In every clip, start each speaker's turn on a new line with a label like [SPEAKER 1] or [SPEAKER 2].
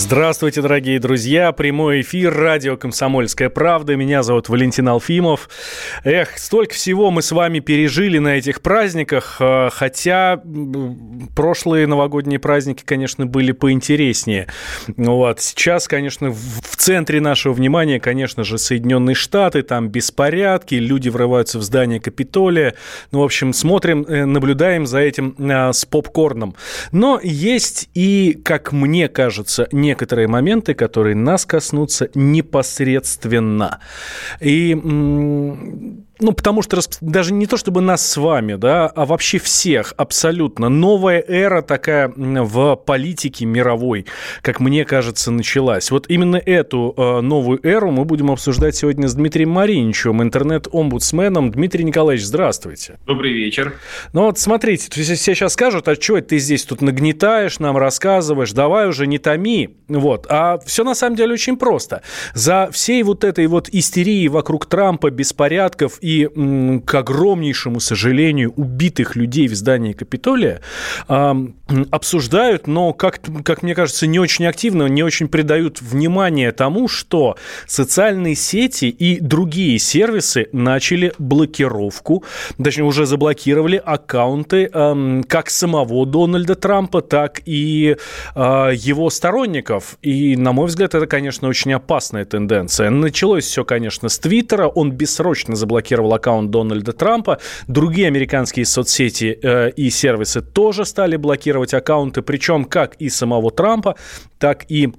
[SPEAKER 1] Здравствуйте, дорогие друзья. Прямой эфир радио «Комсомольская правда». Меня зовут Валентин Алфимов. Эх, столько всего мы с вами пережили на этих праздниках. Э, хотя прошлые новогодние праздники, конечно, были поинтереснее. Вот. Сейчас, конечно, в центре нашего внимания, конечно же, Соединенные Штаты. Там беспорядки, люди врываются в здание Капитолия. Ну, в общем, смотрим, э, наблюдаем за этим э, с попкорном. Но есть и, как мне кажется, некоторые моменты, которые нас коснутся непосредственно. И ну, потому что даже не то чтобы нас с вами, да, а вообще всех абсолютно. Новая эра такая в политике мировой, как мне кажется, началась. Вот именно эту э, новую эру мы будем обсуждать сегодня с Дмитрием Мариничевым, интернет-омбудсменом. Дмитрий Николаевич, здравствуйте.
[SPEAKER 2] Добрый вечер.
[SPEAKER 1] Ну вот смотрите, все сейчас скажут, а что ты здесь тут нагнетаешь, нам рассказываешь, давай уже не томи. Вот. А все на самом деле очень просто. За всей вот этой вот истерией вокруг Трампа, беспорядков и, к огромнейшему сожалению, убитых людей в здании Капитолия обсуждают, но, как, как мне кажется, не очень активно, не очень придают внимание тому, что социальные сети и другие сервисы начали блокировку, точнее, уже заблокировали аккаунты как самого Дональда Трампа, так и э, его сторонников. И, на мой взгляд, это, конечно, очень опасная тенденция. Началось все, конечно, с Твиттера. Он бессрочно заблокировал заблокировал аккаунт Дональда Трампа. Другие американские соцсети э, и сервисы тоже стали блокировать аккаунты, причем как и самого Трампа, так и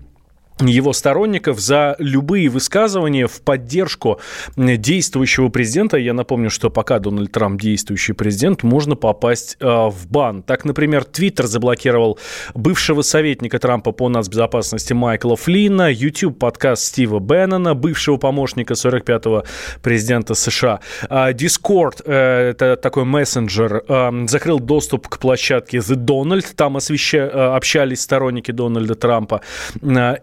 [SPEAKER 1] его сторонников за любые высказывания в поддержку действующего президента. Я напомню, что пока Дональд Трамп действующий президент, можно попасть э, в бан. Так, например, Твиттер заблокировал бывшего советника Трампа по нацбезопасности Майкла Флина, YouTube подкаст Стива Беннона, бывшего помощника 45-го президента США. Discord, э, это такой мессенджер, э, закрыл доступ к площадке The Donald, там освеща... общались сторонники Дональда Трампа.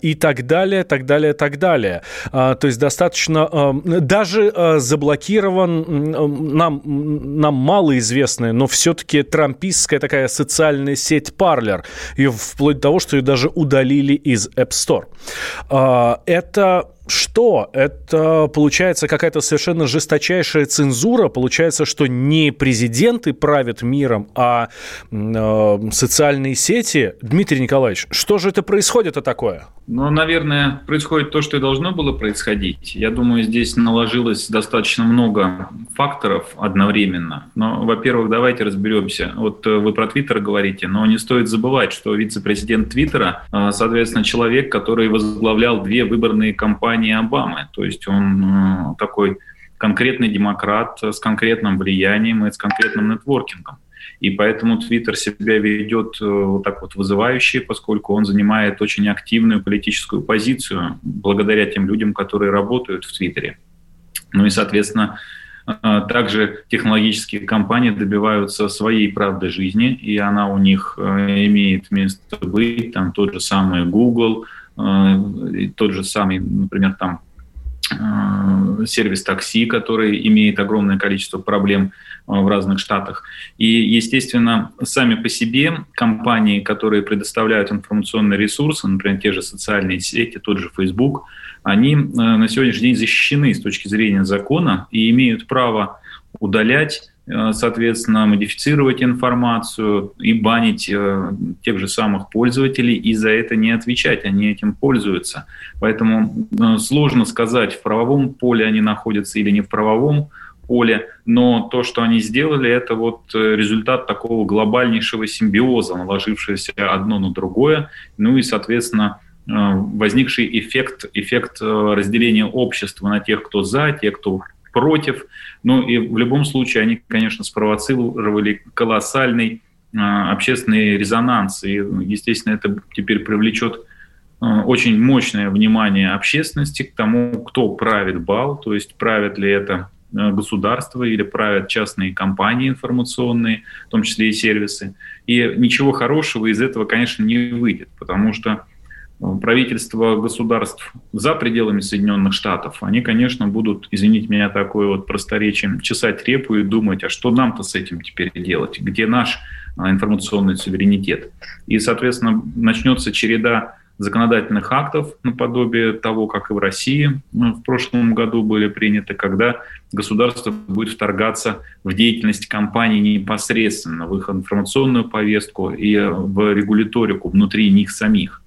[SPEAKER 1] И так далее, так далее, так далее. А, то есть достаточно... А, даже а, заблокирован нам, нам малоизвестная, но все-таки трампистская такая социальная сеть Parler. И вплоть до того, что ее даже удалили из App Store. Это что? Это получается какая-то совершенно жесточайшая цензура. Получается, что не президенты правят миром, а э, социальные сети. Дмитрий Николаевич, что же это происходит-то такое?
[SPEAKER 2] Ну, наверное, происходит то, что и должно было происходить. Я думаю, здесь наложилось достаточно много факторов одновременно. Но, во-первых, давайте разберемся. Вот э, вы про Твиттер говорите, но не стоит забывать, что вице-президент Твиттера, э, соответственно, человек, который возглавлял две выборные кампании Обамы. То есть он э, такой конкретный демократ с конкретным влиянием и с конкретным нетворкингом. И поэтому Твиттер себя ведет э, вот так вот вызывающе, поскольку он занимает очень активную политическую позицию благодаря тем людям, которые работают в Твиттере. Ну и, соответственно, э, также технологические компании добиваются своей правды жизни, и она у них имеет место быть. Там тот же самый Google, Э, тот же самый, например, там э, сервис такси, который имеет огромное количество проблем э, в разных штатах. И, естественно, сами по себе компании, которые предоставляют информационные ресурсы, например, те же социальные сети, тот же Facebook, они на сегодняшний день защищены с точки зрения закона и имеют право удалять Э, соответственно, модифицировать информацию и банить э, тех же самых пользователей и за это не отвечать, они этим пользуются. Поэтому э, сложно сказать, в правовом поле они находятся или не в правовом поле, но то, что они сделали, это вот результат такого глобальнейшего симбиоза, наложившегося одно на другое, ну и, соответственно, возникший эффект, эффект разделения общества на тех, кто за, тех, кто против. Ну и в любом случае они, конечно, спровоцировали колоссальный общественный резонанс. И, естественно, это теперь привлечет очень мощное внимание общественности к тому, кто правит бал, то есть правит ли это Э, государства или правят частные компании информационные, в том числе и сервисы. И ничего хорошего из этого, конечно, не выйдет, потому что э, правительства государств за пределами Соединенных Штатов, они, конечно, будут, извините меня, такое вот просторечие, чесать репу и думать, а что нам-то с этим теперь делать, где наш э, информационный суверенитет. И, соответственно, начнется череда законодательных актов, наподобие того, как и в России ну, в прошлом году были приняты, когда государство будет вторгаться в деятельность компаний непосредственно, в их информационную повестку и в регуляторику внутри них самих.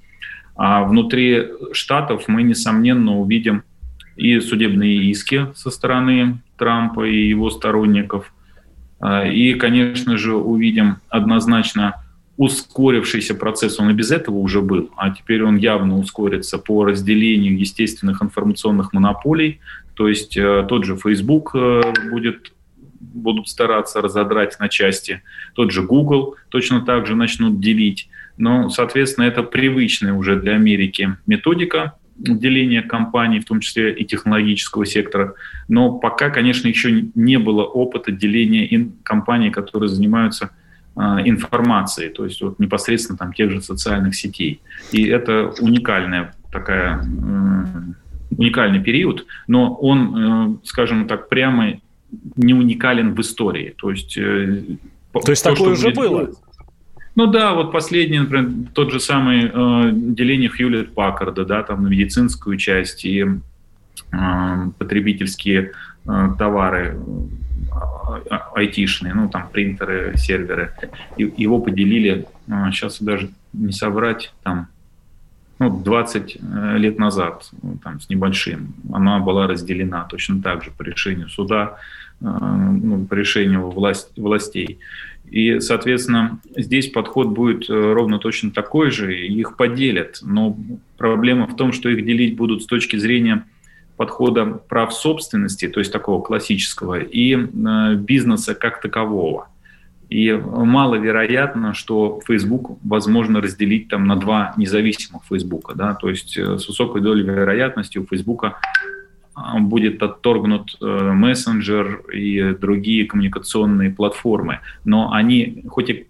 [SPEAKER 2] А внутри штатов мы, несомненно, увидим и судебные иски со стороны Трампа и его сторонников, а, и, конечно же, увидим однозначно ускорившийся процесс, он и без этого уже был, а теперь он явно ускорится по разделению естественных информационных монополий. То есть э, тот же Facebook э, будет будут стараться разодрать на части. Тот же Google точно так же начнут делить. Но, соответственно, это привычная уже для Америки методика деления компаний, в том числе и технологического сектора. Но пока, конечно, еще не было опыта деления компаний, которые занимаются информации, то есть вот непосредственно там тех же социальных сетей. И это уникальная такая уникальный период, но он, э, скажем так, прямо не уникален в истории. То есть, э,
[SPEAKER 1] то есть то, такое уже было?
[SPEAKER 2] Ну да, вот последний, например, тот же самый э, деление Хьюлет Паккарда, да, там на медицинскую часть и э, потребительские э, товары айтишные, ну, там, принтеры, серверы. И, его поделили, сейчас а, даже не соврать, там, ну, 20 э, лет назад, ну, там, с небольшим, она была разделена точно так же по решению суда, э, ну, по решению власть, властей. И, соответственно, здесь подход будет э, ровно точно такой же, их поделят. Но проблема в том, что их делить будут с точки зрения подхода прав собственности, то есть такого классического, и э, бизнеса как такового. И маловероятно, что Facebook возможно разделить там на два независимых Facebook. Да? То есть э, с высокой долей вероятности у Facebook а, будет отторгнут э, мессенджер и другие коммуникационные платформы. Но они хоть и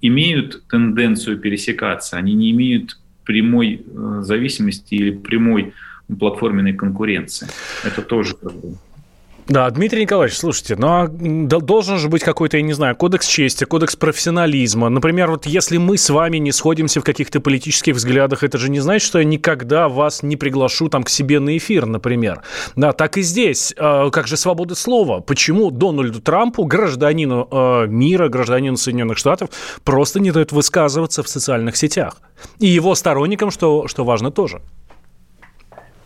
[SPEAKER 2] имеют тенденцию пересекаться, они не имеют прямой зависимости или прямой платформенной конкуренции. Это тоже
[SPEAKER 1] да, Дмитрий Николаевич, слушайте, ну а должен же быть какой-то, я не знаю, кодекс чести, кодекс профессионализма. Например, вот если мы с вами не сходимся в каких-то политических взглядах, это же не значит, что я никогда вас не приглашу там к себе на эфир, например. Да, так и здесь. Э, как же свобода слова? Почему Дональду Трампу, гражданину э, мира, гражданину Соединенных Штатов, просто не дают высказываться в социальных сетях? И его сторонникам, что, что важно, тоже.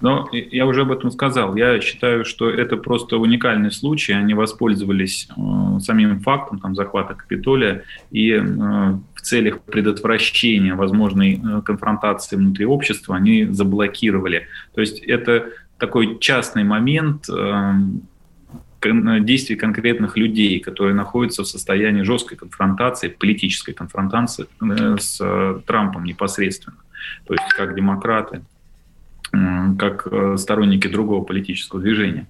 [SPEAKER 2] Но я уже об этом сказал. Я считаю, что это просто уникальный случай. Они воспользовались э, самим фактом там, захвата Капитолия и э, в целях предотвращения возможной э, конфронтации внутри общества они заблокировали. То есть это такой частный момент э, действий конкретных людей, которые находятся в состоянии жесткой конфронтации, политической конфронтации э, с э, Трампом непосредственно. То есть как демократы, как э, сторонники другого политического движения.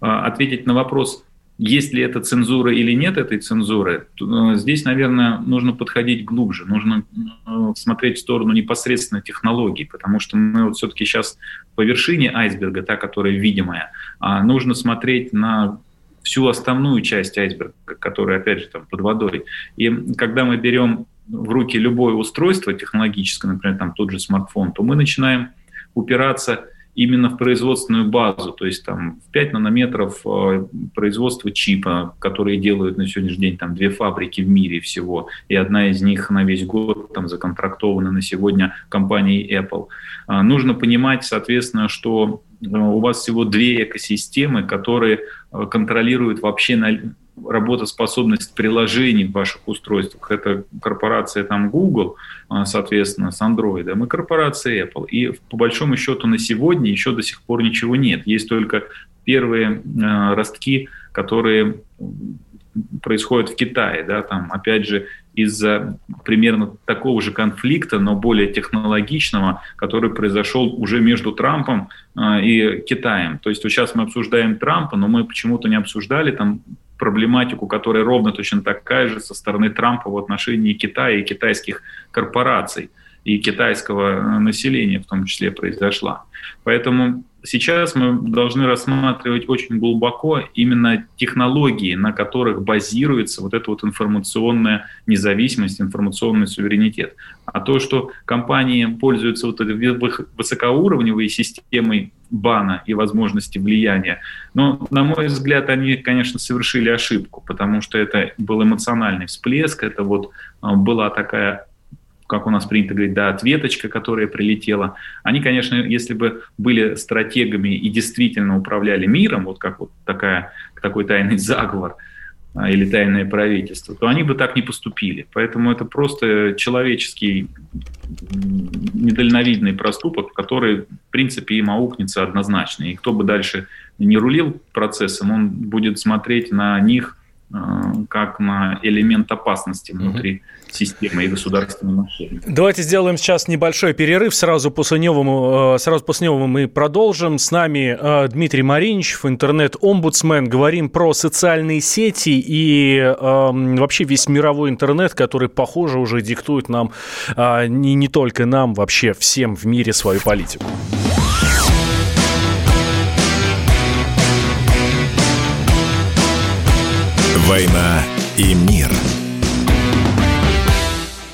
[SPEAKER 2] А, ответить на вопрос, есть ли это цензура или нет этой цензуры, э, здесь, наверное, нужно подходить глубже, нужно э, смотреть в сторону непосредственно технологий, потому что мы вот все-таки сейчас по вершине айсберга, та, которая видимая, а нужно смотреть на всю основную часть айсберга, которая, опять же, там под водой. И когда мы берем в руки любое устройство технологическое, например, там тот же смартфон, то мы начинаем упираться именно в производственную базу, то есть там в 5 нанометров э, производства чипа, которые делают на сегодняшний день там две фабрики в мире всего, и одна из них на весь год там законтрактована на сегодня компанией Apple. А, нужно понимать, соответственно, что э, у вас всего две экосистемы, которые э, контролируют вообще работоспособность приложений в ваших устройствах. Это корпорация там Google, а, соответственно, с Android, и корпорация Apple. И по большому счету на сегодня еще до сих пор ничего нет. Есть только первые э, ростки, которые происходят в Китае. Да, там, опять же, из-за примерно такого же конфликта, но более технологичного, который произошел уже между Трампом э, и Китаем. То есть вот сейчас мы обсуждаем Трампа, но мы почему-то не обсуждали там проблематику, которая ровно точно такая же со стороны Трампа в отношении Китая и китайских корпораций и китайского э, населения в том числе произошла. Поэтому сейчас мы должны рассматривать очень глубоко именно технологии, на которых базируется вот эта вот информационная независимость, информационный суверенитет. А то, что компании пользуются вот этой высокоуровневой системой бана и возможности влияния, но, на мой взгляд, они, конечно, совершили ошибку, потому что это был эмоциональный всплеск, это вот а, была такая как у нас принято говорить, да, ответочка, которая прилетела. Они, конечно, если бы были стратегами и действительно управляли миром, вот как вот такая, такой тайный заговор или тайное правительство, то они бы так не поступили. Поэтому это просто человеческий недальновидный проступок, который, в принципе, им аукнется однозначно. И кто бы дальше не рулил процессом, он будет смотреть на них а, как на элемент опасности внутри угу. Системы и государственной машины.
[SPEAKER 1] Давайте сделаем сейчас небольшой перерыв. Сразу после него, э, сразу после него мы продолжим. С нами э, Дмитрий Мариничев, интернет-омбудсмен. Говорим про социальные сети и э, вообще весь мировой интернет, который, похоже, уже диктует нам, э, не, не только нам, вообще всем в мире свою политику.
[SPEAKER 3] «Война и мир».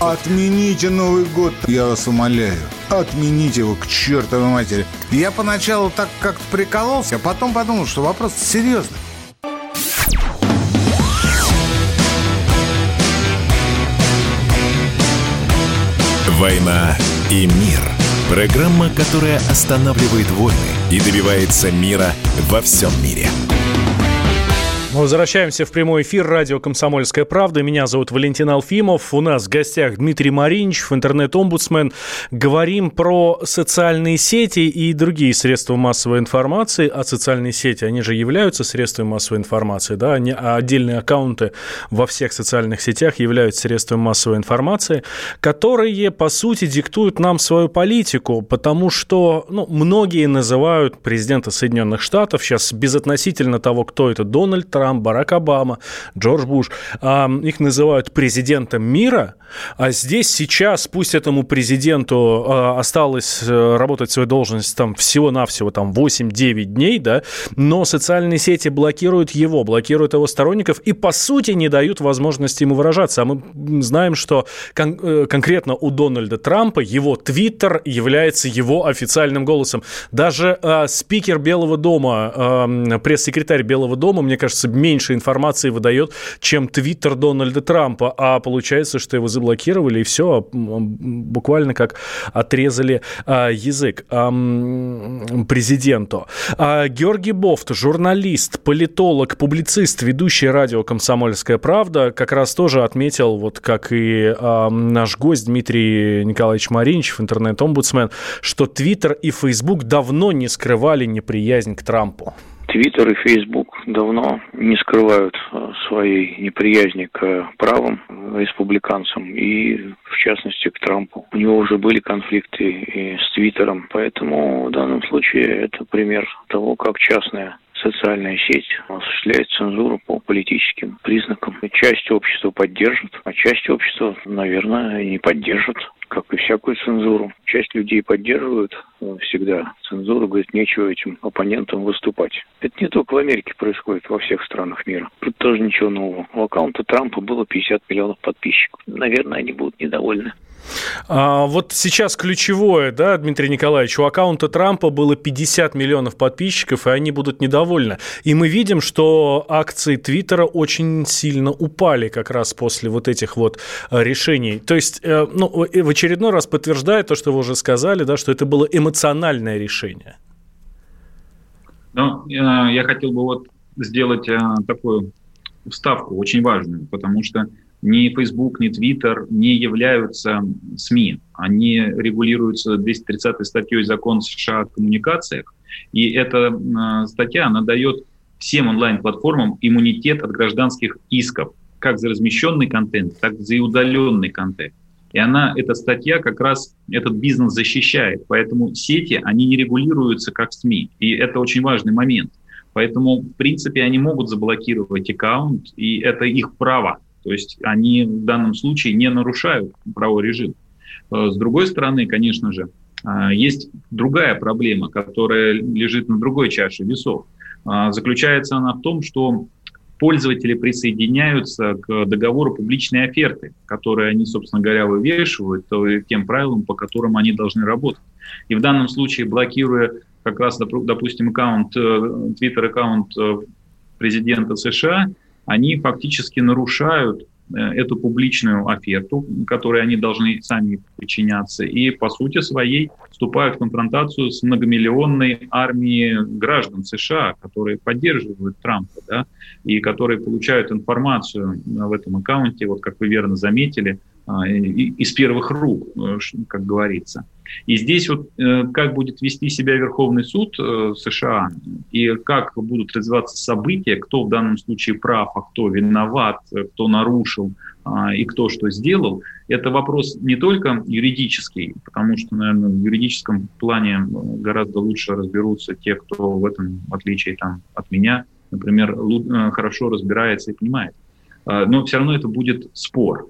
[SPEAKER 4] Отмените Новый год, я вас умоляю. Отмените его к чертовой матери. Я поначалу так как-то прикололся, а потом подумал, что вопрос серьезный.
[SPEAKER 3] «Война и мир» – программа, которая останавливает войны и добивается мира во всем мире.
[SPEAKER 1] Мы возвращаемся в прямой эфир радио «Комсомольская правда». Меня зовут Валентин Алфимов. У нас в гостях Дмитрий Маринич, интернет-омбудсмен. Говорим про социальные сети и другие средства массовой информации. А социальные сети, они же являются средствами массовой информации, да? Они, а отдельные аккаунты во всех социальных сетях являются средствами массовой информации, которые, по сути, диктуют нам свою политику, потому что ну, многие называют президента Соединенных Штатов сейчас безотносительно того, кто это, Дональд Трамп, Барак Обама, Джордж Буш, их называют президентом мира, а здесь сейчас, пусть этому президенту а, осталось э, работать свою должность там всего-навсего там 8-9 дней, да, но социальные сети блокируют его, блокируют его сторонников и, по сути, не дают возможности ему выражаться. А мы знаем, что кон- э, конкретно у Дональда Трампа его твиттер является его официальным голосом. Даже э, спикер Белого дома, э, пресс-секретарь Белого дома, мне кажется, меньше информации выдает, чем твиттер Дональда Трампа, а получается, что его заблокировали, и все, буквально как отрезали а, язык президенту. А, Георгий Бофт, журналист, политолог, публицист, ведущий радио «Комсомольская правда», как раз тоже отметил, вот как и а, наш гость Дмитрий Николаевич Маринчев, интернет-омбудсмен, что Твиттер и Фейсбук давно не скрывали неприязнь к Трампу.
[SPEAKER 5] Твиттер и Фейсбук давно не скрывают э, своей неприязни к правым республиканцам и, в частности, к Трампу. У него уже были конфликты и с Твиттером, поэтому в данном случае это пример того, как частная социальная сеть осуществляет цензуру по политическим признакам. Часть общества поддержит, а часть общества, наверное, не поддержит, как и всякую цензуру. Часть людей поддерживают всегда цензуру, говорит, нечего этим оппонентам выступать. Это не только в Америке происходит, во всех странах мира. Тут тоже ничего нового. У аккаунта Трампа было 50 миллионов подписчиков. Наверное, они будут недовольны.
[SPEAKER 1] А, вот сейчас ключевое, да, Дмитрий Николаевич, у аккаунта Трампа было 50 миллионов подписчиков, и они будут недовольны. И мы видим, что акции Твиттера очень сильно упали как раз после вот этих вот э, решений. То есть, э, ну, в очередной раз подтверждает то, что вы уже сказали, да, что это было эмоциональное решение.
[SPEAKER 2] Ну, э, я хотел бы вот сделать такую вставку очень важную, потому что ни Facebook, ни Twitter не являются СМИ. Они регулируются 230 статьей закон США о коммуникациях. И эта э, статья, она дает всем онлайн-платформам иммунитет от гражданских исков, как за размещенный контент, так и за удаленный контент. И она, эта статья как раз этот бизнес защищает. Поэтому сети, они не регулируются как СМИ. И это очень важный момент. Поэтому, в принципе, они могут заблокировать аккаунт, и это их право. То есть они в данном случае не нарушают правовой режим. Э, с другой стороны, конечно же, э, есть другая проблема, которая лежит на другой чаше весов. Э, заключается она в том, что пользователи присоединяются к договору публичной оферты, которые они, собственно говоря, вывешивают тем правилам, по которым они должны работать. И в данном случае, блокируя как раз, допустим, аккаунт, твиттер-аккаунт президента США, они фактически нарушают э, эту публичную оферту, которой они должны сами подчиняться, и по сути своей вступают в конфронтацию с многомиллионной армией граждан США, которые поддерживают Трампа, да, и которые получают информацию в этом аккаунте, вот как вы верно заметили, а, из первых рук, э, как говорится. И здесь вот э, как будет вести себя Верховный суд э, США и как будут развиваться события, кто в данном случае прав, а кто виноват, кто нарушил а, и кто что сделал, это вопрос не только юридический, потому что, наверное, в юридическом плане гораздо лучше разберутся те, кто в этом, в отличие там, от меня, например, э, хорошо разбирается и понимает. А, но все равно это будет спор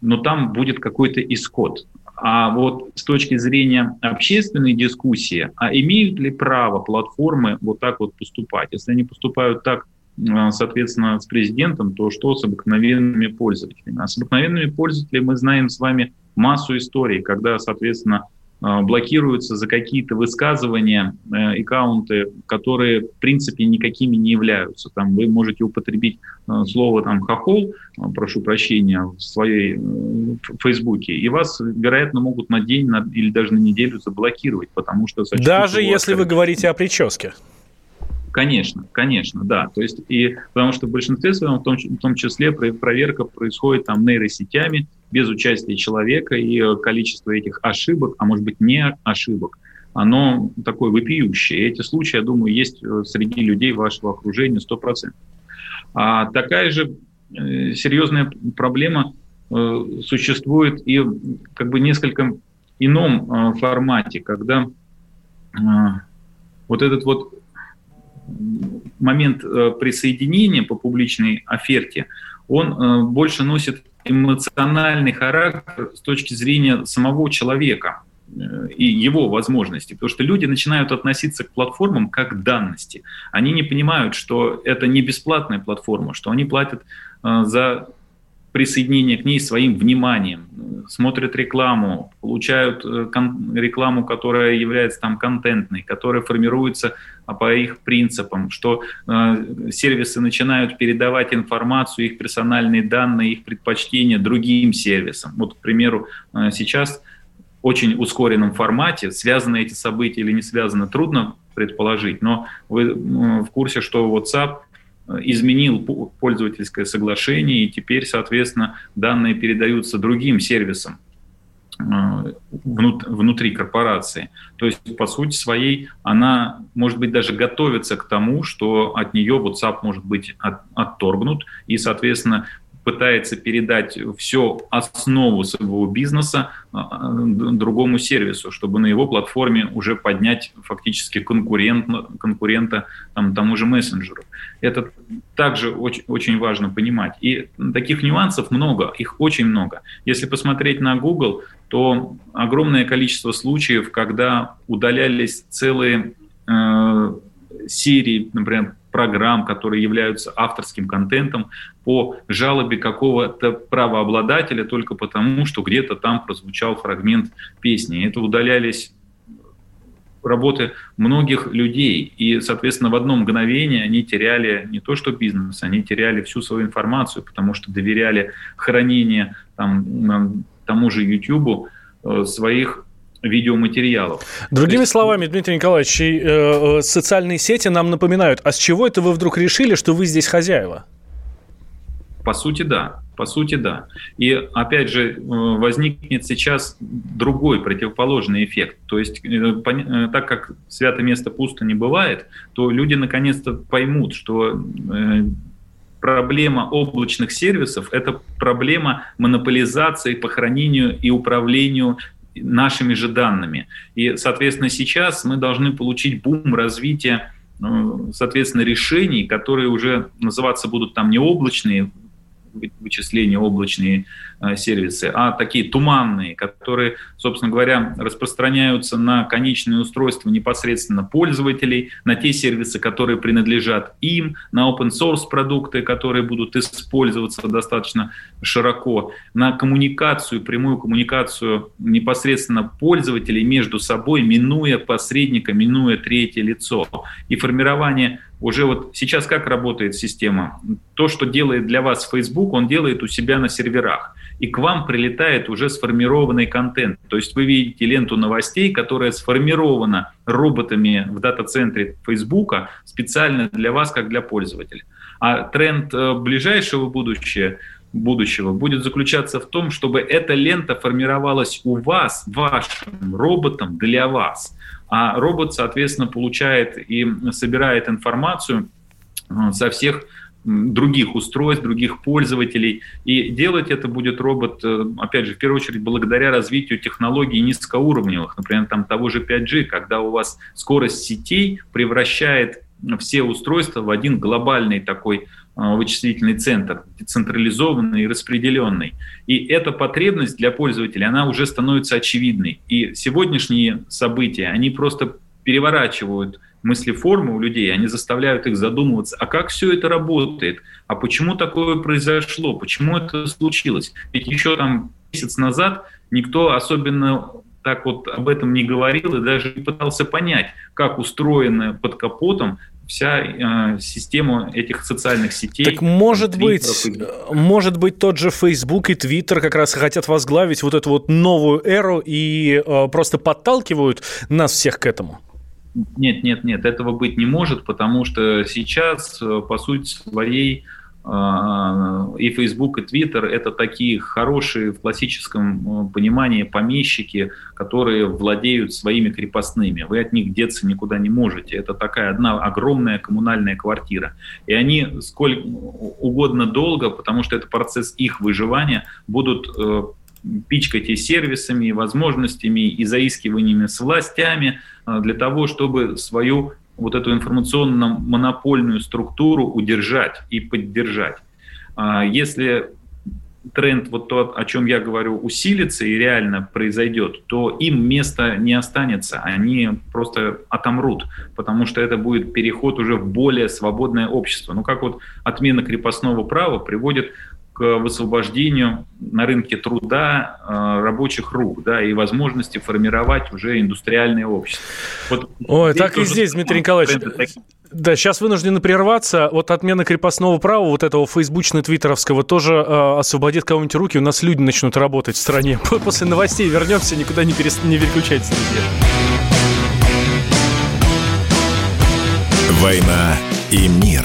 [SPEAKER 2] но там будет какой-то исход. А вот с точки зрения общественной дискуссии, а имеют ли право платформы вот так вот поступать? Если они поступают так, э, соответственно, с президентом, то что с обыкновенными пользователями? А с обыкновенными пользователями мы знаем с вами массу историй, когда, соответственно, блокируются за какие-то высказывания э, аккаунты, которые в принципе никакими не являются. Там вы можете употребить э, слово там хохол, прошу прощения, в своей в Фейсбуке, и вас, вероятно, могут на день на, или даже на неделю заблокировать, потому что...
[SPEAKER 1] Даже если вы говорите о прическе.
[SPEAKER 2] Конечно, конечно, да. То есть и потому что в большинстве своем, в том, в том числе, проверка происходит там нейросетями без участия человека, и количество этих ошибок, а может быть не ошибок, оно такое вопиющее. И эти случаи, я думаю, есть э, среди людей вашего окружения 100%. А такая же э, серьезная проблема э, существует и как бы несколько ином формате, когда вот этот вот момент э, присоединения по публичной оферте, он э, больше носит эмоциональный характер с точки зрения самого человека э, и его возможностей. Потому что люди начинают относиться к платформам как к данности. Они не понимают, что это не бесплатная платформа, что они платят за присоединение к ней своим вниманием, смотрят рекламу, получают э, рекламу, которая является там контентной, которая формируется а, по их принципам, что э, сервисы начинают передавать информацию, их персональные данные, их предпочтения другим сервисам. Вот, к примеру, э, сейчас очень ускоренном формате, связаны эти события или не связаны, трудно предположить, но вы в курсе, что WhatsApp изменил пользовательское соглашение, и теперь, соответственно, данные передаются другим сервисам э, внутри корпорации. То есть, по сути своей, она, может быть, даже готовится к тому, что от нее WhatsApp может быть от, отторгнут, и, соответственно, пытается передать всю основу своего бизнеса а, другому сервису, чтобы на его платформе уже поднять фактически конкурент, конкурента там, тому же мессенджеру. Это также очень, очень важно понимать. И таких нюансов много, их очень много. Если посмотреть на Google, то огромное количество случаев, когда удалялись целые э, серии, например, программ, которые являются авторским контентом по жалобе какого-то правообладателя только потому, что где-то там прозвучал фрагмент песни. Это удалялись работы многих людей. И, соответственно, в одно мгновение они теряли не то что бизнес, они теряли всю свою информацию, потому что доверяли хранение там, тому же YouTube э, своих видеоматериалов.
[SPEAKER 1] Другими есть... словами, Дмитрий Николаевич, э, э, социальные сети нам напоминают, а с чего это вы вдруг решили, что вы здесь хозяева?
[SPEAKER 2] По сути, да. По сути, да. И опять же, э, возникнет сейчас другой противоположный эффект. То есть, так как свято место пусто не бывает, то люди наконец-то поймут, что проблема облачных сервисов – это проблема монополизации по хранению и управлению нашими же данными. И, соответственно, сейчас мы должны получить бум развития ну, соответственно, решений, которые уже называться будут там не облачные, вычисления, облачные э, сервисы, а такие туманные, которые, собственно говоря, распространяются на конечные устройства непосредственно пользователей, на те сервисы, которые принадлежат им, на open source продукты, которые будут использоваться достаточно широко, на коммуникацию, прямую коммуникацию непосредственно пользователей между собой, минуя посредника, минуя третье лицо. И формирование уже вот сейчас как работает система? То, что делает для вас Facebook, он делает у себя на серверах. И к вам прилетает уже сформированный контент. То есть вы видите ленту новостей, которая сформирована роботами в дата-центре Facebook специально для вас, как для пользователя. А тренд э, ближайшего будущего будущего будет заключаться в том, чтобы эта лента формировалась у вас, вашим роботом для вас а робот, соответственно, получает и собирает информацию э, со всех других устройств, других пользователей. И делать это будет робот, э, опять же, в первую очередь, благодаря развитию технологий низкоуровневых, например, там того же 5G, когда у вас скорость сетей превращает все устройства в один глобальный такой вычислительный центр, децентрализованный и распределенный. И эта потребность для пользователя, она уже становится очевидной. И сегодняшние события, они просто переворачивают мыслеформы у людей, они заставляют их задумываться, а как все это работает, а почему такое произошло, почему это случилось. Ведь еще там месяц назад никто особенно так вот об этом не говорил и даже не пытался понять, как устроена под капотом вся э, система этих социальных сетей.
[SPEAKER 1] Так может быть, может быть тот же Facebook и Twitter как раз хотят возглавить вот эту вот новую эру и э, просто подталкивают нас всех к этому?
[SPEAKER 2] Нет, нет, нет, этого быть не может, потому что сейчас, э, по сути своей, а, и Facebook, и Twitter – это такие хорошие в классическом э, понимании помещики, которые владеют своими крепостными. Вы от них деться никуда не можете. Это такая одна огромная коммунальная квартира. И они сколько угодно долго, потому что это процесс их выживания, будут э, пичкать и сервисами, и возможностями, и заискиваниями с властями э, для того, чтобы свою вот эту информационно-монопольную структуру удержать и поддержать. А если тренд, вот то, о чем я говорю, усилится и реально произойдет, то им места не останется, они просто отомрут, потому что это будет переход уже в более свободное общество. Ну, как вот отмена крепостного права приводит к высвобождению на рынке труда э, рабочих рук, да, и возможности формировать уже индустриальное общество.
[SPEAKER 1] Вот Ой, так и здесь, Дмитрий Николаевич. Да, сейчас вынуждены прерваться. Вот отмена крепостного права, вот этого фейсбучно-твиттеровского, тоже э, освободит кого-нибудь руки. У нас люди начнут работать в стране. После новостей вернемся, никуда не, перес... не переключайтесь.
[SPEAKER 3] «Война и мир»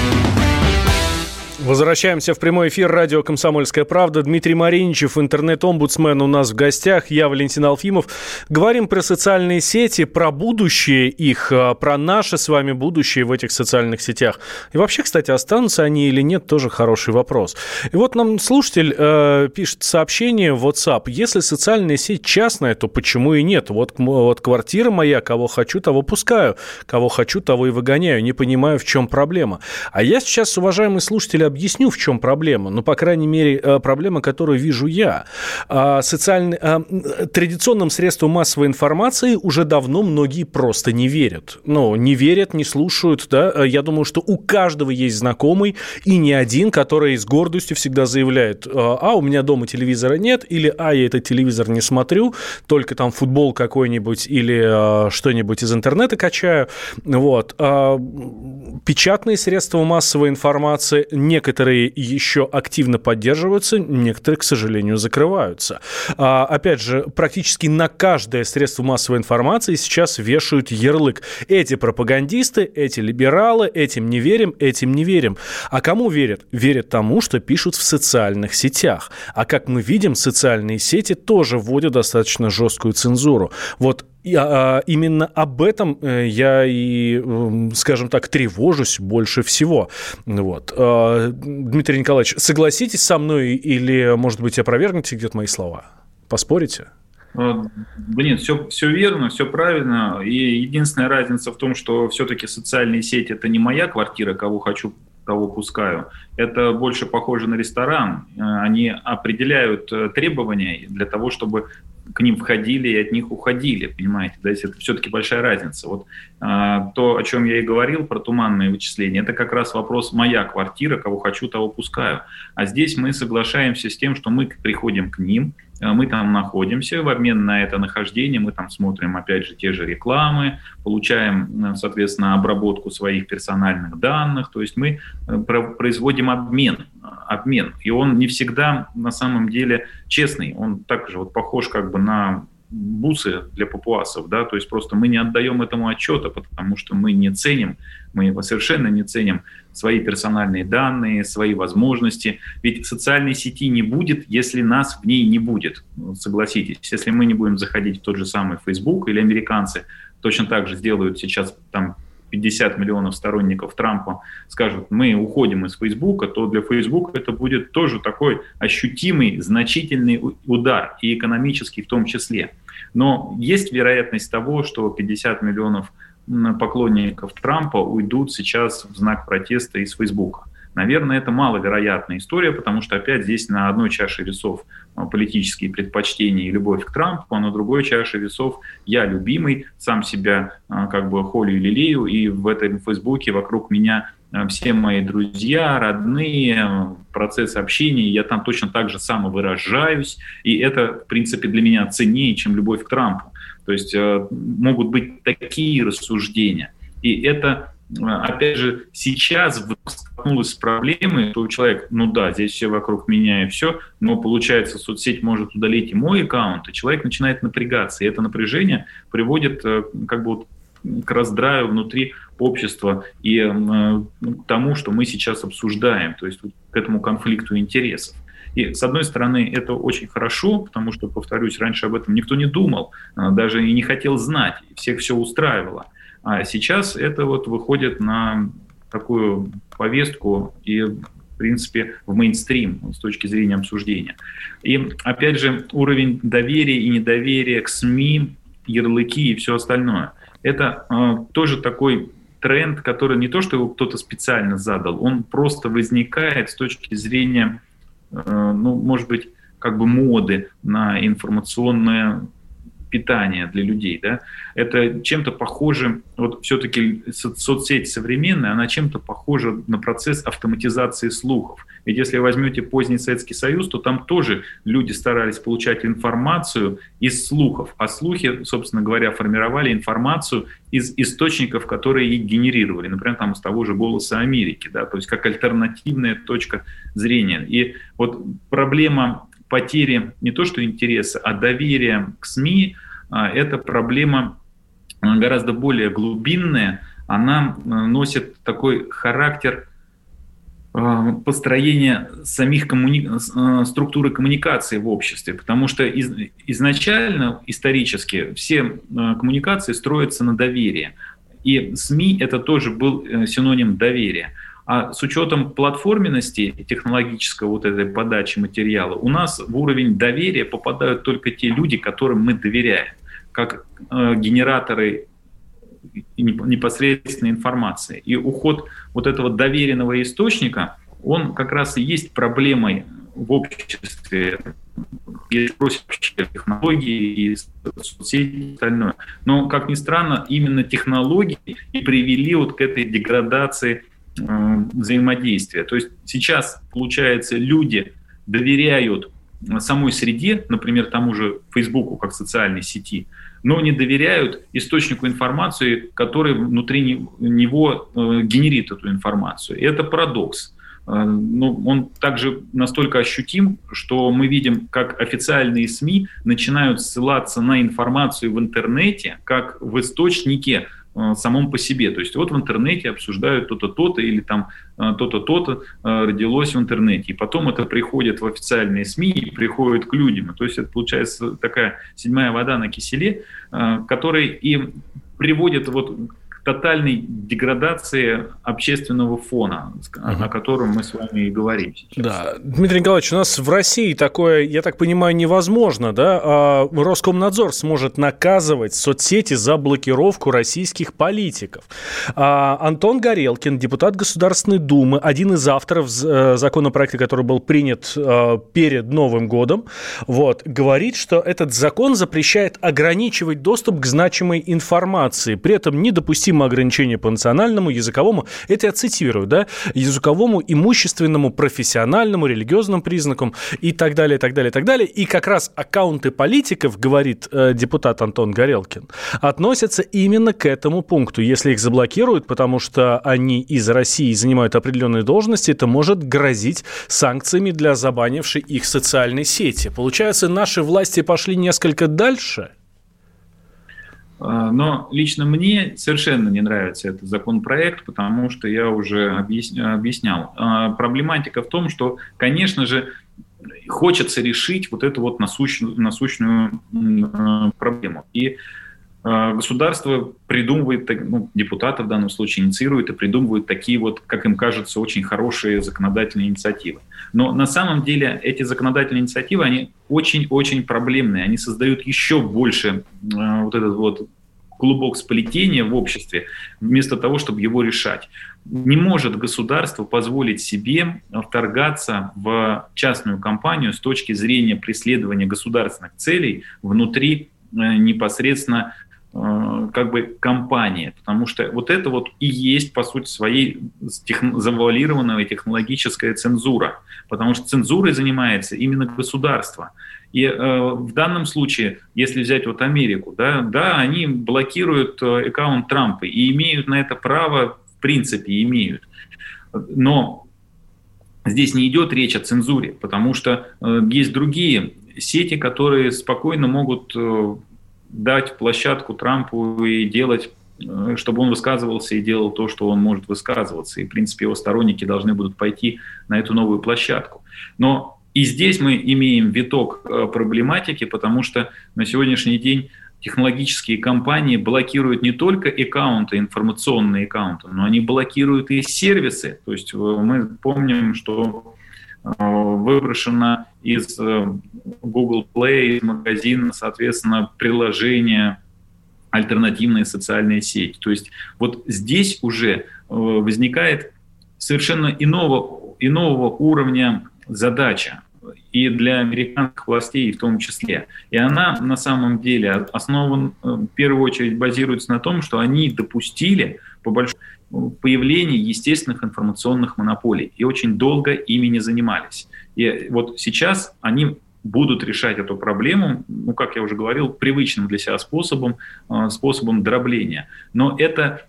[SPEAKER 1] Возвращаемся в прямой эфир радио «Комсомольская правда». Дмитрий Мариничев, интернет-омбудсмен у нас в гостях. Я Валентин Алфимов. Говорим про социальные сети, про будущее их, а, про наше с вами будущее в этих социальных сетях. И вообще, кстати, останутся они или нет, тоже хороший вопрос. И вот нам слушатель э, пишет сообщение в WhatsApp. Если социальная сеть частная, то почему и нет? Вот, вот квартира моя, кого хочу, того пускаю. Кого хочу, того и выгоняю. Не понимаю, в чем проблема. А я сейчас, уважаемые слушатели, объясню, в чем проблема. Ну, по крайней мере, э, проблема, которую вижу я. А, социальный, а, традиционным средствам массовой информации уже давно многие просто не верят. Ну, не верят, не слушают. Да? Э, я думаю, что у каждого есть знакомый, и не один, который с гордостью всегда заявляет, а, у меня дома телевизора нет, или а, я этот телевизор не смотрю, только там футбол какой-нибудь или что-нибудь из интернета качаю. Вот. А, печатные средства массовой информации не некоторые еще активно поддерживаются, некоторые, к сожалению, закрываются. А, опять же, практически на каждое средство массовой информации сейчас вешают ярлык. Эти пропагандисты, эти либералы, этим не верим, этим не верим. А кому верят? Верят тому, что пишут в социальных сетях. А как мы видим, социальные сети тоже вводят достаточно жесткую цензуру. Вот и, а, именно об этом э, я и, скажем так, тревожусь больше всего. Вот. А, Дмитрий Николаевич, согласитесь со мной или, может быть, опровергнете где-то мои слова? Поспорите?
[SPEAKER 2] Да нет, все, все верно, все правильно. И единственная разница в том, что все-таки социальные сети – это не моя квартира, кого хочу кого пускаю. Это больше похоже на ресторан. Э, они определяют э, требования для того, чтобы к ним входили и от них уходили, понимаете, то есть это все-таки большая разница. Вот то, о чем я и говорил про туманные вычисления, это как раз вопрос моя квартира, кого хочу, того пускаю. А здесь мы соглашаемся с тем, что мы приходим к ним, а, мы там находимся, в обмен на это нахождение мы там смотрим, опять же, те же рекламы, получаем, соответственно, обработку своих персональных данных, то есть мы э, производим обмен, обмен, и он не всегда на самом деле честный, он также вот похож как бы на бусы для папуасов, да, то есть просто мы не отдаем этому отчета, потому что мы не ценим, мы его совершенно не ценим свои персональные данные, свои возможности. Ведь социальной сети не будет, если нас в ней не будет, согласитесь. Если мы не будем заходить в тот же самый Facebook или американцы точно так же сделают сейчас там 50 миллионов сторонников Трампа скажут, мы уходим из Фейсбука, то для Фейсбука это будет тоже такой ощутимый, значительный удар, и экономический в том числе. Но есть вероятность того, что 50 миллионов поклонников Трампа уйдут сейчас в знак протеста из Фейсбука. Наверное, это маловероятная история, потому что опять здесь на одной чаше весов а, политические предпочтения и любовь к Трампу, а на другой чаше весов я любимый, сам себя а, как бы холю и лелею, и в этом Фейсбуке вокруг меня все мои друзья, родные, процесс общения, я там точно так же самовыражаюсь, и это, в принципе, для меня ценнее, чем любовь к Трампу. То есть могут быть такие рассуждения. И это опять же, сейчас столкнулась с проблемой, что у человека, ну да, здесь все вокруг меня и все, но получается, соцсеть может удалить и мой аккаунт, и человек начинает напрягаться, и это напряжение приводит э, как бы вот к раздраю внутри общества и э, к тому, что мы сейчас обсуждаем, то есть к этому конфликту интересов. И, с одной стороны, это очень хорошо, потому что, повторюсь, раньше об этом никто не думал, э, даже и не хотел знать, всех все устраивало. А сейчас это вот выходит на такую повестку и в принципе, в мейнстрим с точки зрения обсуждения. И, опять же, уровень доверия и недоверия к СМИ, ярлыки и все остальное. Это э, тоже такой тренд, который не то, что его кто-то специально задал, он просто возникает с точки зрения, э, ну, может быть, как бы моды на информационное питания для людей, да, это чем-то похоже, вот все-таки соцсеть современная, она чем-то похожа на процесс автоматизации слухов. Ведь если возьмете поздний Советский Союз, то там тоже люди старались получать информацию из слухов, а слухи, собственно говоря, формировали информацию из источников, которые их генерировали, например, там из того же «Голоса Америки», да, то есть как альтернативная точка зрения. И вот проблема потери не то что интереса, а доверия к СМИ а, – это проблема гораздо более глубинная, она носит такой характер а, построения самих коммуни... Структуры коммуникации в обществе, потому что из... изначально, исторически, все коммуникации строятся на доверии. И СМИ это тоже был э, синоним доверия. А с учетом платформенности технологической вот этой подачи материала, у нас в уровень доверия попадают только те люди, которым мы доверяем, как э, генераторы непосредственной информации. И уход вот этого доверенного источника, он как раз и есть проблемой в обществе, если вообще технологии и соцсети и остальное. Но, как ни странно, именно технологии и привели вот к этой деградации взаимодействия. То есть сейчас, получается, люди доверяют самой среде, например, тому же Фейсбуку как социальной сети, но не доверяют источнику информации, который внутри него э, генерит эту информацию. И это парадокс. Э, ну, он также настолько ощутим, что мы видим, как официальные СМИ начинают ссылаться на информацию в интернете, как в источнике Э, самом по себе. То есть вот в интернете обсуждают то-то, то-то, или там э, то-то, то-то э, родилось в интернете. И потом это приходит в официальные СМИ и приходит к людям. То есть это получается такая седьмая вода на киселе, который и приводит вот тотальной деградации общественного фона, угу. о котором мы с вами и говорим сейчас.
[SPEAKER 1] Да, Дмитрий Николаевич, у нас в России такое, я так понимаю, невозможно, да? А Роскомнадзор сможет наказывать соцсети за блокировку российских политиков. А Антон Горелкин, депутат Государственной Думы, один из авторов э, законопроекта, который был принят э, перед Новым годом, вот, говорит, что этот закон запрещает ограничивать доступ к значимой информации, при этом недопустимо допустимо ограничение по национальному, языковому, это я цитирую, да, языковому, имущественному, профессиональному, религиозному признакам и так далее, и так далее, и так далее. И как раз аккаунты политиков, говорит э, депутат Антон Горелкин, относятся именно к этому пункту. Если их заблокируют, потому что они из России занимают определенные должности, это может грозить санкциями для забанившей их социальной сети. Получается, наши власти пошли несколько дальше –
[SPEAKER 2] но лично мне совершенно не нравится этот законопроект, потому что я уже объяснял. А, проблематика в том, что, конечно же, хочется решить вот эту вот насущную, насущную проблему. И а, государство придумывает, ну, депутаты в данном случае инициируют и придумывают такие вот, как им кажется, очень хорошие законодательные инициативы. Но на самом деле эти законодательные инициативы, они очень-очень проблемные. Они создают еще больше э, вот этот вот клубок сплетения в обществе, вместо того, чтобы его решать. Не может государство позволить себе вторгаться в частную компанию с точки зрения преследования государственных целей внутри э, непосредственно как бы компания, потому что вот это вот и есть, по сути своей, тех, завуалированная технологическая цензура, потому что цензурой занимается именно государство. И э, в данном случае, если взять вот Америку, да, да, они блокируют э, аккаунт Трампа и имеют на это право, в принципе, имеют. Но здесь не идет речь о цензуре, потому что э, есть другие сети, которые спокойно могут э, дать площадку Трампу и делать э, чтобы он высказывался и делал то, что он может высказываться. И, в принципе, его сторонники должны будут пойти на эту новую площадку. Но и здесь мы имеем виток э, проблематики, потому что на сегодняшний день технологические компании блокируют не только аккаунты, информационные аккаунты, но они блокируют и сервисы. То есть э, мы помним, что выброшено из э, Google Play, из магазина, соответственно, приложение альтернативные социальные сети. То есть вот здесь уже э, возникает совершенно иного, иного уровня задача. и для американских властей в том числе. И она на самом деле основан, э, в первую очередь базируется на том, что они допустили по большому появление естественных информационных монополий и очень долго ими не занимались. И вот сейчас они будут решать эту проблему, ну, как я уже говорил, привычным для себя способом, э, способом дробления. Но это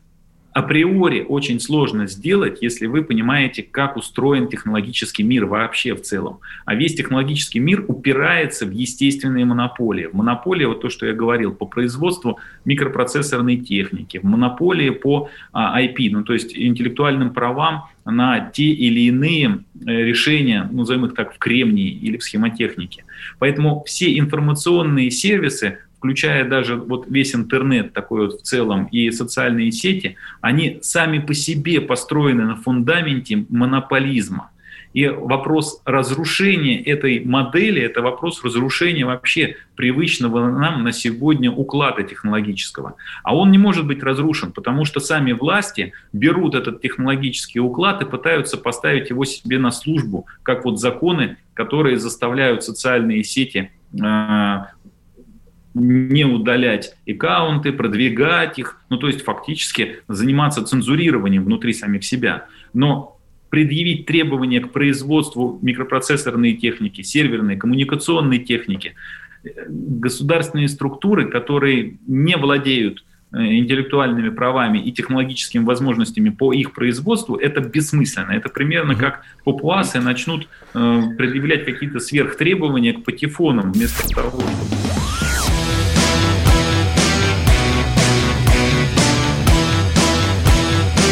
[SPEAKER 2] априори очень сложно сделать, если вы понимаете, как устроен технологический мир вообще в целом. А весь технологический мир упирается в естественные монополии. Монополия, вот то, что я говорил, по производству микропроцессорной техники, монополии по а, IP, ну то есть интеллектуальным правам на те или иные э, решения, ну, назовем их так, в кремнии или в схемотехнике. Поэтому все информационные сервисы включая даже вот весь интернет такой вот в целом и социальные сети, они сами по себе построены на фундаменте монополизма. И вопрос разрушения этой модели – это вопрос разрушения вообще привычного нам на сегодня уклада технологического. А он не может быть разрушен, потому что сами власти берут этот технологический уклад и пытаются поставить его себе на службу, как вот законы, которые заставляют социальные сети э, не удалять аккаунты, продвигать их, ну то есть фактически заниматься цензурированием внутри самих себя. Но предъявить требования к производству микропроцессорной техники, серверной, коммуникационной техники, э, государственные структуры, которые не владеют э, интеллектуальными правами и технологическими возможностями по их производству, это бессмысленно. Это примерно как папуасы начнут э, предъявлять какие-то сверхтребования к патефонам вместо того, чтобы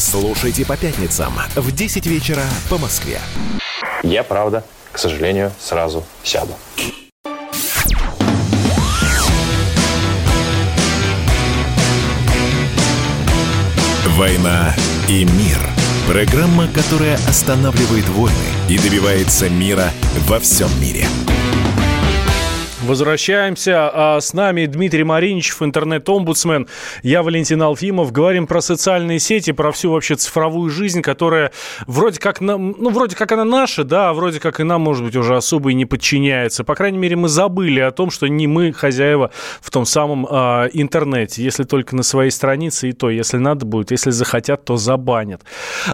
[SPEAKER 3] Слушайте по пятницам в 10 вечера по Москве.
[SPEAKER 6] Я, правда, к сожалению, сразу сяду.
[SPEAKER 3] «Война и мир» – программа, которая останавливает войны и добивается мира во всем мире.
[SPEAKER 1] Возвращаемся. А с нами Дмитрий Мариничев, интернет-омбудсмен. Я Валентин Алфимов. Говорим про социальные сети, про всю вообще цифровую жизнь, которая вроде как, ну, вроде как она наша, да, а вроде как и нам, может быть, уже особо и не подчиняется. По крайней мере, мы забыли о том, что не мы хозяева в том самом э, интернете. Если только на своей странице, и то, если надо будет, если захотят, то забанят.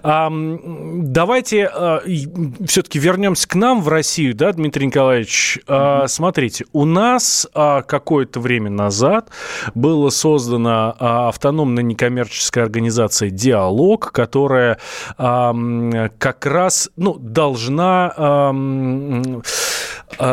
[SPEAKER 1] А, давайте а, все-таки вернемся к нам в Россию, да, Дмитрий Николаевич. А, смотрите, у нас а, какое-то время назад была создана а, автономная некоммерческая организация «Диалог», которая а, как раз ну, должна, а,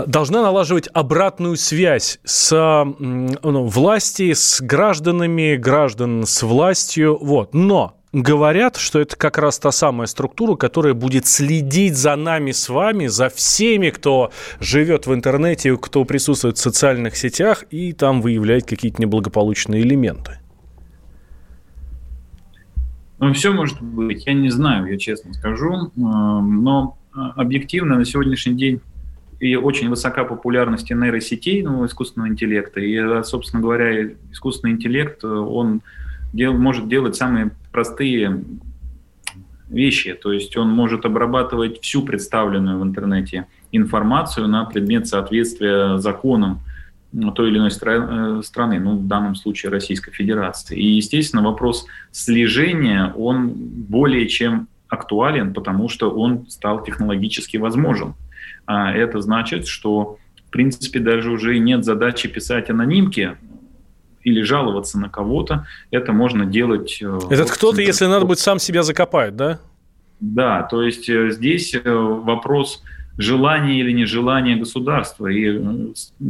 [SPEAKER 1] должна налаживать обратную связь с ну, властью, с гражданами, граждан с властью. Вот. Но говорят, что это как раз та самая структура, которая будет следить за нами с вами, за всеми, кто живет в интернете, кто присутствует в социальных сетях и там выявляет какие-то неблагополучные элементы.
[SPEAKER 2] Ну, все может быть. Я не знаю, я честно скажу. Но а, объективно на сегодняшний день и очень высока популярность нейросетей, ну, искусственного интеллекта. И, собственно говоря, искусственный интеллект, он дел, может делать самые простые вещи. То есть он может обрабатывать всю представленную в интернете информацию на предмет соответствия законам той или иной стра- э, страны, ну, в данном случае Российской Федерации. И, естественно, вопрос слежения, он более чем актуален, потому что он стал технологически возможен. А это значит, что, в принципе, даже уже нет задачи писать анонимки или жаловаться на кого-то, это можно делать...
[SPEAKER 1] Этот кто-то, если надо будет, сам себя закопает, да?
[SPEAKER 2] Да, то есть здесь вопрос желание или нежелание государства и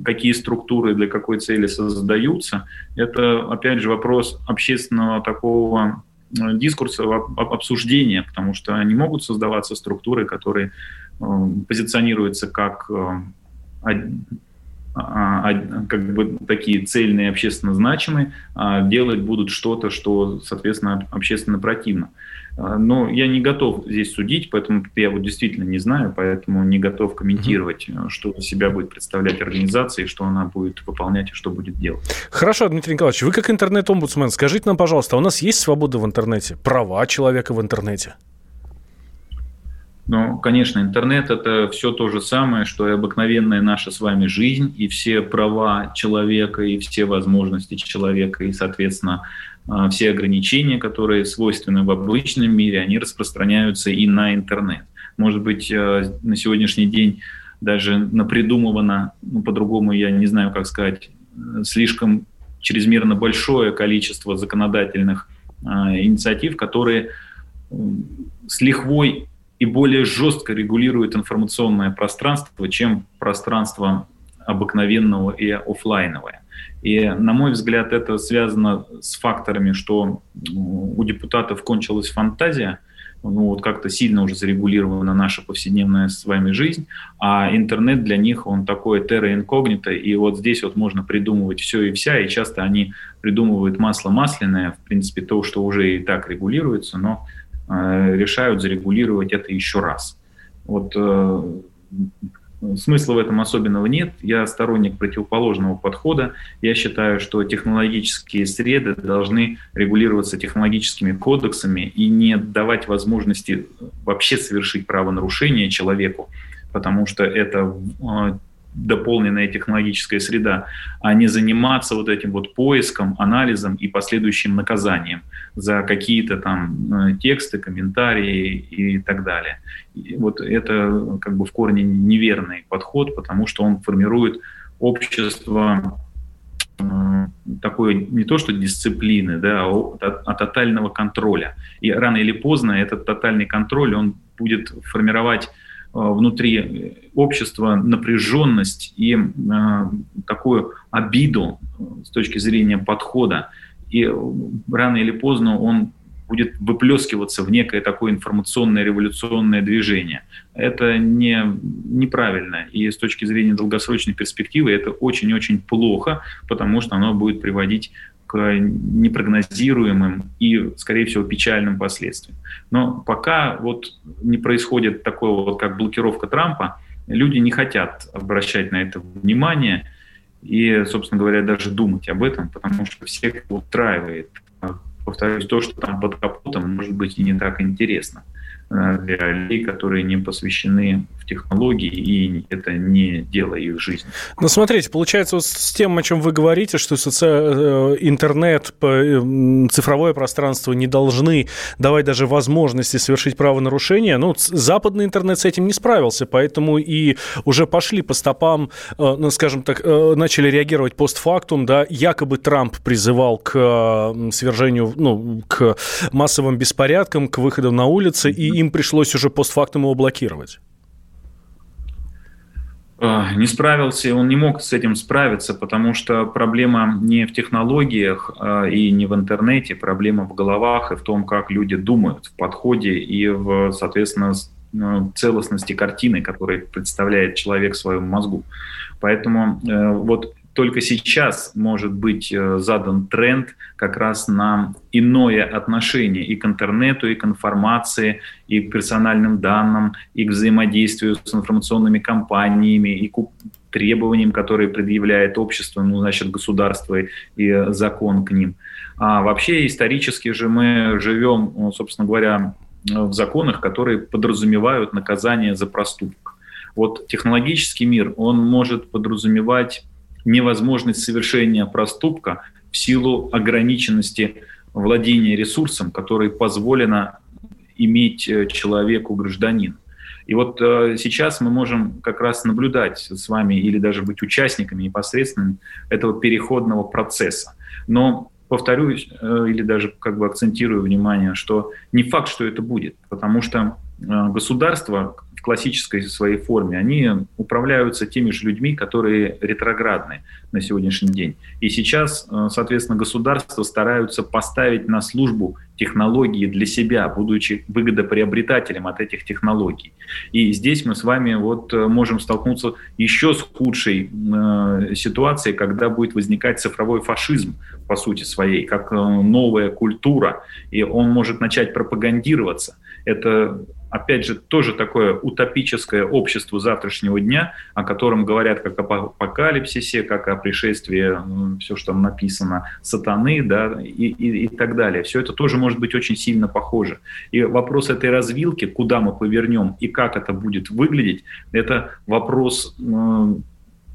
[SPEAKER 2] какие структуры для какой цели создаются, это, опять же, вопрос общественного такого дискурса, обсуждения, потому что не могут создаваться структуры, которые позиционируются как как бы такие цельные, общественно значимые, а делать будут что-то, что, соответственно, общественно противно. Но я не готов здесь судить, поэтому я вот действительно не знаю, поэтому не готов комментировать, mm-hmm. что из себя будет представлять организация, что она будет выполнять и что будет делать.
[SPEAKER 1] Хорошо, Дмитрий Николаевич, вы как интернет-омбудсмен, скажите нам, пожалуйста, а у нас есть свобода в интернете, права человека в интернете?
[SPEAKER 2] Ну, конечно, интернет – это все то же самое, что и обыкновенная наша с вами жизнь, и все права человека, и все возможности человека, и, соответственно, а, все ограничения, которые свойственны в обычном мире, они распространяются и на интернет. Может быть, а, на сегодняшний день даже напридумывано, ну, по-другому я не знаю, как сказать, слишком чрезмерно большое количество законодательных а, инициатив, которые с лихвой и более жестко регулирует информационное пространство, чем пространство обыкновенного и офлайновое. И, на мой взгляд, это связано с факторами, что у депутатов кончилась фантазия, ну, вот как-то сильно уже зарегулирована наша повседневная с вами жизнь, а интернет для них, он такой терра инкогнито, и вот здесь вот можно придумывать все и вся, и часто они придумывают масло масляное, в принципе, то, что уже и так регулируется, но решают зарегулировать это еще раз. Вот э, смысла в этом особенного нет. Я сторонник противоположного подхода. Я считаю, что технологические среды должны регулироваться технологическими кодексами и не давать возможности вообще совершить правонарушение человеку, потому что это э, дополненная технологическая среда, а не заниматься вот этим вот поиском, анализом и последующим наказанием за какие-то там э, тексты, комментарии и так далее. И вот это как бы в корне неверный подход, потому что он формирует общество э, такой не то что дисциплины, да, а, а тотального контроля. И рано или поздно этот тотальный контроль, он будет формировать внутри общества напряженность и э, такую обиду э, с точки зрения подхода. И рано или поздно он будет выплескиваться в некое такое информационное революционное движение. Это не, неправильно. И с точки зрения долгосрочной перспективы это очень-очень плохо, потому что оно будет приводить непрогнозируемым и, скорее всего, печальным последствиям. Но пока вот не происходит такого вот, как блокировка Трампа, люди не хотят обращать на это внимание и, собственно говоря, даже думать об этом, потому что всех устраивает. Повторюсь, то, что там под капотом, может быть и не так интересно. Э, для людей, которые не посвящены в технологии, и это не дело их жизни.
[SPEAKER 1] Ну, смотрите, получается, вот с тем, о чем вы говорите, что соци... Э, интернет, э, цифровое пространство не должны давать даже возможности совершить правонарушение, ну, западный интернет с этим не справился, поэтому и уже пошли по стопам, ну, скажем так, начали реагировать постфактум, да, якобы Трамп призывал к свержению, ну, к массовым беспорядкам, к выходу на улицы, и им пришлось уже постфактум его блокировать?
[SPEAKER 2] А, не справился, он не мог с этим справиться, потому что проблема не в технологиях а, и не в интернете, проблема в головах и в том, как люди думают, в подходе и в, соответственно, ну, целостности картины, которую представляет человек в своем мозгу. Поэтому э, вот только сейчас может быть э, задан тренд как раз на иное отношение и к интернету, и к информации, и к персональным данным, и к взаимодействию с информационными компаниями, и к требованиям, которые предъявляет общество, ну, значит, государство и закон к ним. А вообще исторически же мы живем, ну, собственно говоря, в законах, которые подразумевают наказание за проступок. Вот технологический мир, он может подразумевать невозможность совершения проступка в силу ограниченности владения ресурсом, который позволено иметь э, человеку гражданин. И вот э, сейчас мы можем как раз наблюдать с вами или даже быть участниками непосредственно этого переходного процесса. Но повторюсь э, или даже как бы акцентирую внимание, что не факт, что это будет, потому что э, государство классической своей форме, они управляются теми же людьми, которые ретроградны на сегодняшний день. И сейчас, э, соответственно, государства стараются поставить на службу технологии для себя, будучи выгодоприобретателем от этих технологий. И здесь мы с вами вот можем столкнуться еще с худшей э, ситуацией, когда будет возникать цифровой фашизм, по сути своей, как новая культура, и он может начать пропагандироваться. Это опять же, тоже такое утопическое общество завтрашнего дня, о котором говорят как о апокалипсисе, как о пришествии, все, что там написано, сатаны, да, и, и, и так далее. Все это тоже может быть очень сильно похоже. И вопрос этой развилки, куда мы повернем и как это будет выглядеть, это вопрос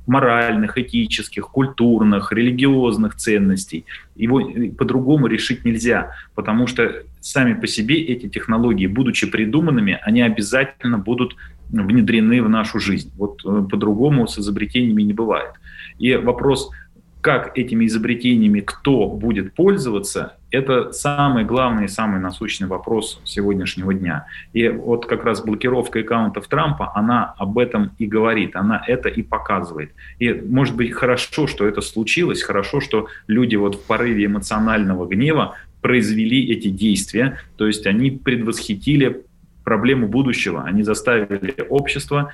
[SPEAKER 2] моральных, этических, культурных, религиозных ценностей. Его по-другому решить нельзя, потому что сами по себе эти технологии, будучи придуманными, они обязательно будут внедрены в нашу жизнь. Вот э, по-другому с изобретениями не бывает. И вопрос как этими изобретениями кто будет пользоваться, это самый главный и самый насущный вопрос сегодняшнего дня. И вот как раз блокировка аккаунтов Трампа, она об этом и говорит, она это и показывает. И может быть хорошо, что это случилось, хорошо, что люди вот в порыве эмоционального гнева произвели эти действия, то есть они предвосхитили проблему будущего, они заставили общество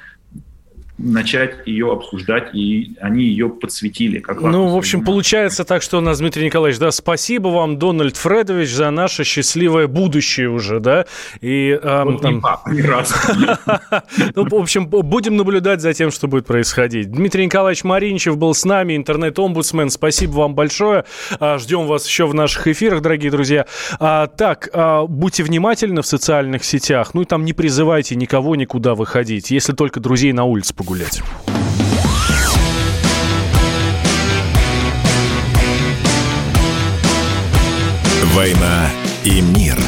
[SPEAKER 2] начать ее обсуждать, и они ее подсветили. Как
[SPEAKER 1] ну, в общем, получается так, что у нас, Дмитрий Николаевич, да, спасибо вам, Дональд Фредович, за наше счастливое будущее уже, да, и... Эм, вот там... не, раз. ну, в общем, будем наблюдать за тем, что будет происходить. Дмитрий Николаевич Маринчев был с нами, интернет-омбудсмен, спасибо вам большое, а, ждем вас еще в наших эфирах, дорогие друзья. А, так, а, будьте внимательны в социальных сетях, ну и там не призывайте никого никуда выходить, если только друзей на улице погулять.
[SPEAKER 3] «Война и мир».